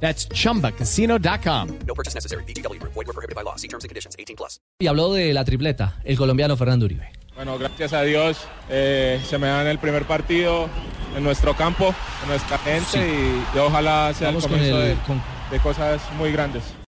That's chumbacasino.com. No purchase necessary. BGW. Void were prohibited by law. See terms and conditions. 18 plus. Y habló de la tripleta, el colombiano Fernando Uribe. Bueno, gracias a Dios eh, se me da en el primer partido en nuestro campo, en nuestra gente y, y ojalá sea Vamos el con comienzo el- de, con- de cosas muy grandes.